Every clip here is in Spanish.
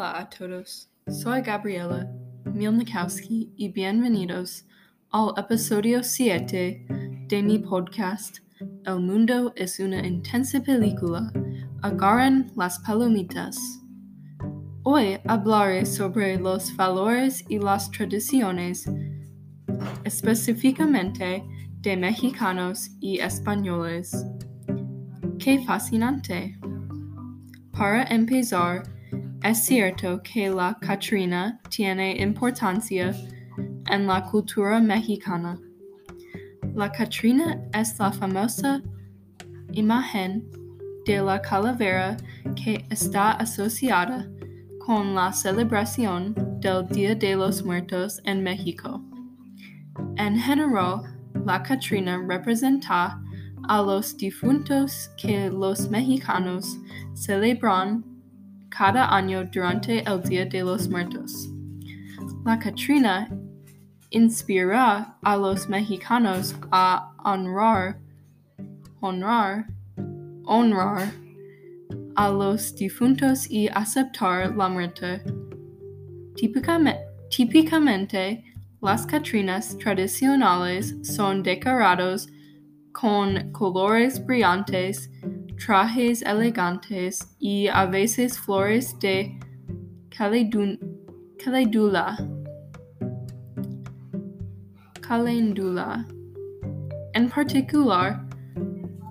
Hola a todos, soy Gabriela Milnikowski y bienvenidos al episodio 7 de mi podcast El mundo es una intensa película. Agarren las palomitas. Hoy hablaré sobre los valores y las tradiciones, específicamente de mexicanos y españoles. ¡Qué fascinante! Para empezar, es cierto que la Catrina tiene importancia en la cultura mexicana. La Catrina es la famosa imagen de la calavera que está asociada con la celebración del Día de los Muertos en México. En general, la Catrina representa a los difuntos que los mexicanos celebran cada año durante el Día de los Muertos. La Catrina inspira a los mexicanos a honrar, honrar, honrar a los difuntos y aceptar la muerte. Típicamente, las Catrinas tradicionales son decorados con colores brillantes, trajes elegantes y a veces flores de calendula. En particular,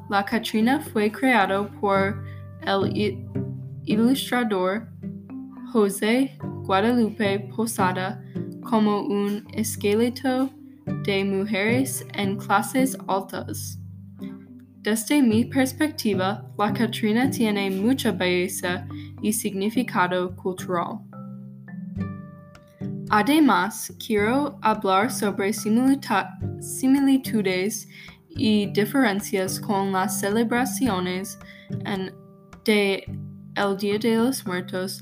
la Catrina fue creada por el ilustrador José Guadalupe Posada como un esqueleto de mujeres en clases altas. Desde mi perspectiva, la Catrina tiene mucha belleza y significado cultural. Además, quiero hablar sobre similitudes y diferencias con las celebraciones en, de el Día de los Muertos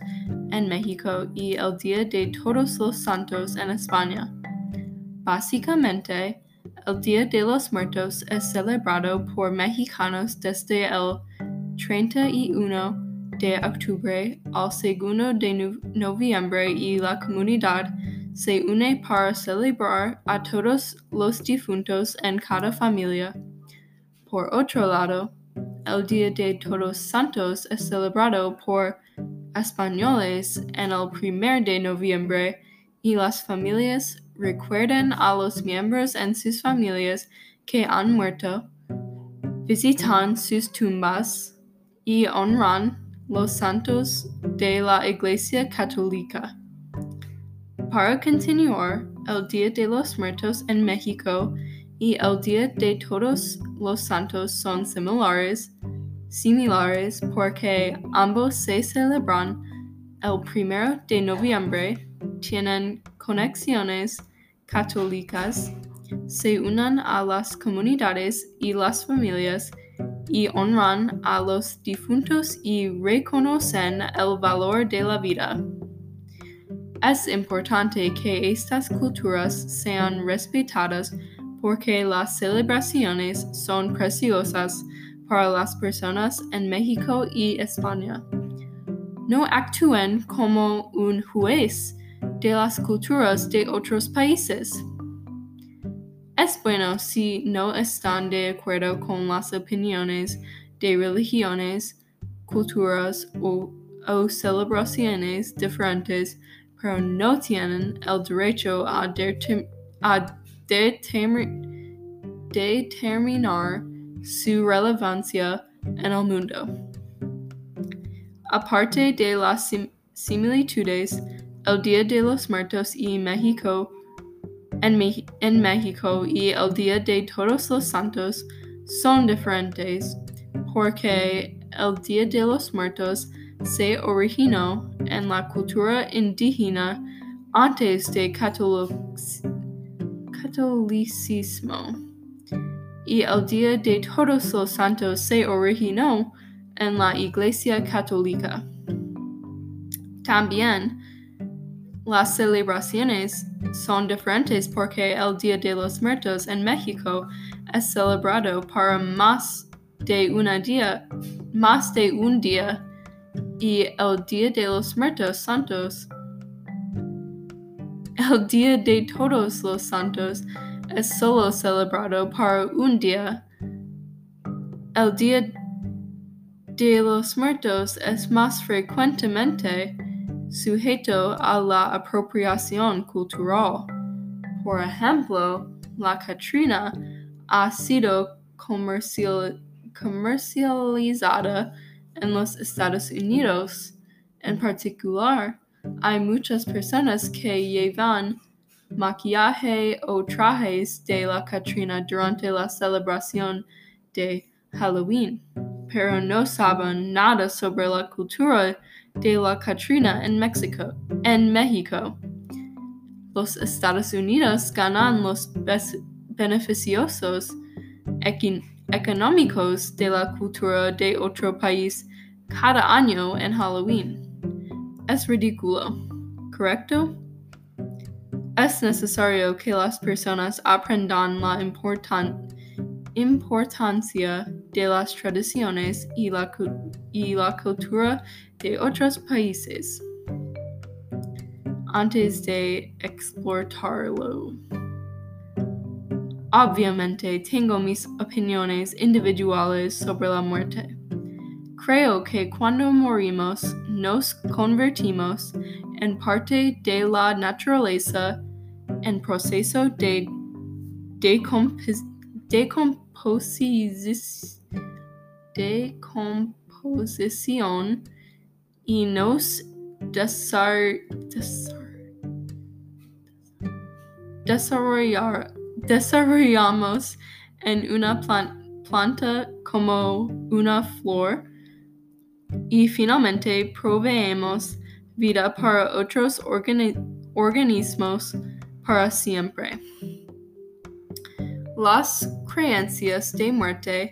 en México y el Día de Todos los Santos en España. Básicamente, el Día de los Muertos es celebrado por mexicanos desde el 31 de octubre al 2 de noviembre y la comunidad se une para celebrar a todos los difuntos en cada familia. Por otro lado, el Día de Todos Santos es celebrado por españoles en el 1 de noviembre y las familias recuerden a los miembros en sus familias que han muerto, visitan sus tumbas y honran los santos de la Iglesia Católica. Para continuar, el Día de los Muertos en México y el Día de Todos los Santos son similares, similares porque ambos se celebran el primero de noviembre, tienen conexiones católicas, se unan a las comunidades y las familias y honran a los difuntos y reconocen el valor de la vida. Es importante que estas culturas sean respetadas porque las celebraciones son preciosas para las personas en México y España. No actúen como un juez de las culturas de otros países. Es bueno si no están de acuerdo con las opiniones de religiones, culturas o, o celebraciones diferentes, pero no tienen el derecho a, a determinar su relevancia en el mundo. Aparte de las sim similitudes, el Día de los Muertos y México en, México y el Día de Todos los Santos son diferentes porque el Día de los Muertos se originó en la cultura indígena antes de catolicismo y el Día de Todos los Santos se originó en la Iglesia Católica. También las celebraciones son diferentes porque el Día de los Muertos en México es celebrado para más de, una día, más de un día y el Día de los Muertos Santos. El Día de Todos los Santos es solo celebrado para un día. El Día de los Muertos es más frecuentemente sujeto a la apropiación cultural. Por ejemplo, la Catrina ha sido comercial, comercializada en los Estados Unidos. En particular, hay muchas personas que llevan maquillaje o trajes de la Catrina durante la celebración de Halloween, pero no saben nada sobre la cultura de la Catrina en México. En México. Los Estados Unidos ganan los beneficiosos económicos de la cultura de otro país cada año en Halloween. Es ridículo, ¿correcto? Es necesario que las personas aprendan la importan importancia de las tradiciones y la, y la cultura de otros países antes de explotarlo. Obviamente tengo mis opiniones individuales sobre la muerte. Creo que cuando morimos nos convertimos en parte de la naturaleza en proceso de decomposición y nos desarrollamos en una plan, planta como una flor y finalmente proveemos vida para otros organi organismos para siempre. Las creencias de muerte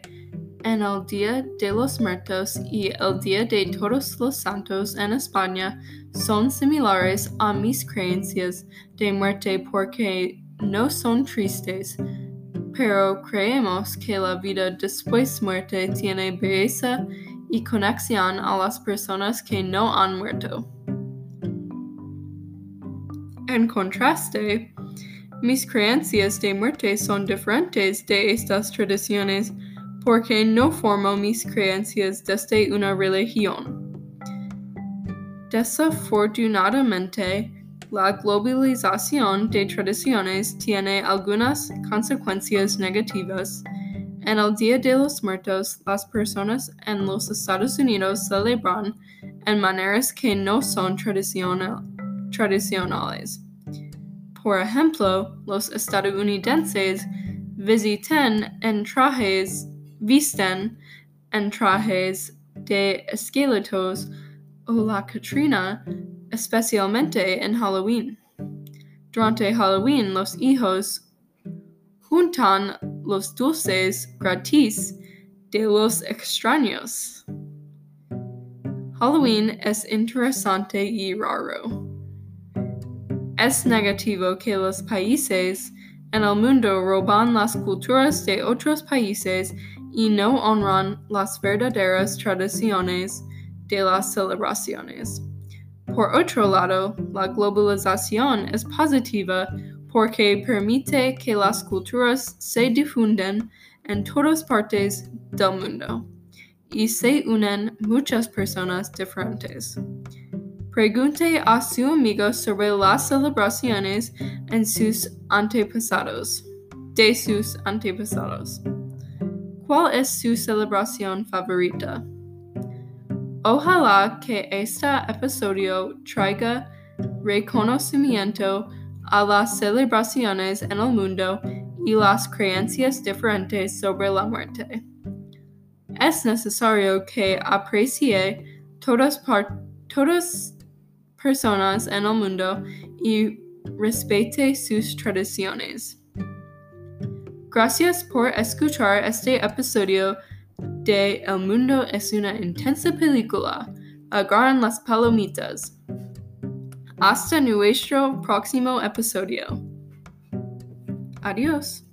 en el Día de los Muertos y el Día de Todos los Santos en España son similares a mis creencias de muerte porque no son tristes, pero creemos que la vida después muerte tiene belleza y conexión a las personas que no han muerto. En contraste, mis creencias de muerte son diferentes de estas tradiciones porque no formo mis creencias desde una religión. Desafortunadamente, la globalización de tradiciones tiene algunas consecuencias negativas. En el Día de los Muertos, las personas en los Estados Unidos celebran en maneras que no son tradicionales. Por ejemplo, los estadounidenses visiten en trajes visten en trajes de esqueletos o la Catrina, especialmente en Halloween. Durante Halloween, los hijos juntan los dulces gratis de los extraños. Halloween es interesante y raro. Es negativo que los países en el mundo roban las culturas de otros países y no honran las verdaderas tradiciones de las celebraciones. Por otro lado, la globalización es positiva porque permite que las culturas se difunden en todas partes del mundo y se unen muchas personas diferentes. Pregunte a su amigo sobre las celebraciones en sus antepasados, de sus antepasados. ¿Cuál es su celebración favorita? Ojalá que este episodio traiga reconocimiento a las celebraciones en el mundo y las creencias diferentes sobre la muerte. Es necesario que aprecie todas, todas personas en el mundo y respete sus tradiciones. Gracias por escuchar este episodio de El mundo es una intensa película. Agarran las palomitas. Hasta nuestro próximo episodio. Adiós.